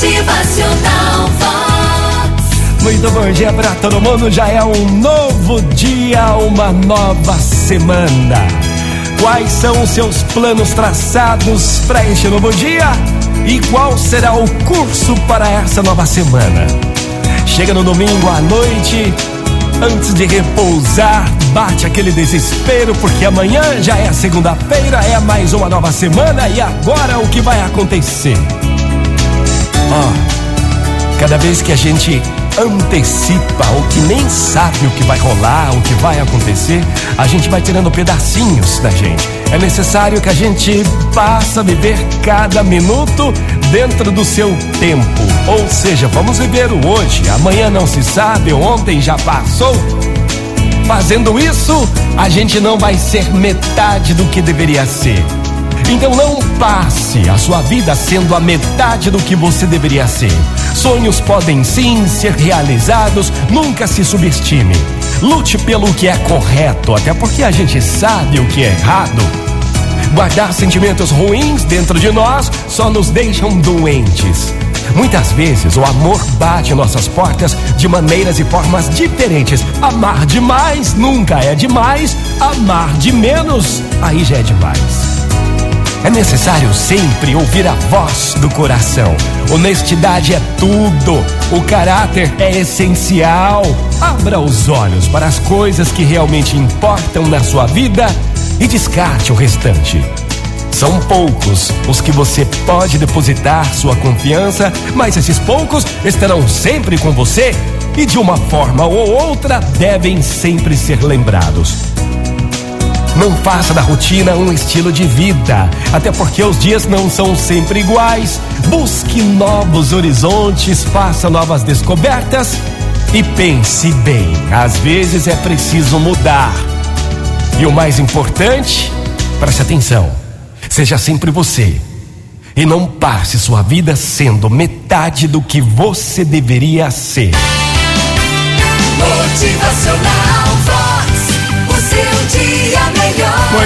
Motivacional Vox. Muito bom dia pra todo mundo. Já é um novo dia, uma nova semana. Quais são os seus planos traçados para este novo dia? E qual será o curso para essa nova semana? Chega no domingo à noite, antes de repousar, bate aquele desespero, porque amanhã já é segunda-feira, é mais uma nova semana e agora o que vai acontecer? Ó, cada vez que a gente antecipa ou que nem sabe o que vai rolar, o que vai acontecer, a gente vai tirando pedacinhos da gente. É necessário que a gente passe a viver cada minuto dentro do seu tempo. Ou seja, vamos viver o hoje. Amanhã não se sabe, ontem já passou. Fazendo isso, a gente não vai ser metade do que deveria ser. Então não passe a sua vida sendo a metade do que você deveria ser. Sonhos podem sim ser realizados, nunca se subestime. Lute pelo que é correto, até porque a gente sabe o que é errado. Guardar sentimentos ruins dentro de nós só nos deixam doentes. Muitas vezes o amor bate nossas portas de maneiras e formas diferentes. Amar demais nunca é demais, amar de menos aí já é demais. É necessário sempre ouvir a voz do coração. Honestidade é tudo. O caráter é essencial. Abra os olhos para as coisas que realmente importam na sua vida e descarte o restante. São poucos os que você pode depositar sua confiança, mas esses poucos estarão sempre com você e de uma forma ou outra devem sempre ser lembrados. Não faça da rotina um estilo de vida, até porque os dias não são sempre iguais. Busque novos horizontes, faça novas descobertas e pense bem. Às vezes é preciso mudar. E o mais importante, preste atenção, seja sempre você. E não passe sua vida sendo metade do que você deveria ser. Motivacional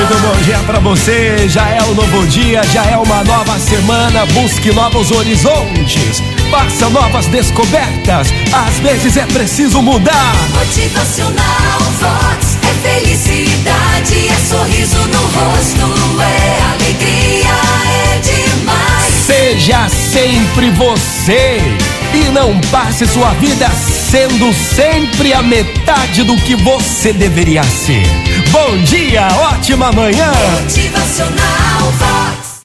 Muito bom dia pra você. Já é um novo dia, já é uma nova semana. Busque novos horizontes. Faça novas descobertas. Às vezes é preciso mudar. Motivacional Vox. É felicidade, é sorriso no rosto, é alegria, é demais. Seja sempre você. E não passe sua vida sendo sempre a metade do que você deveria ser. Bom dia, ótima manhã. Motivacional Vox.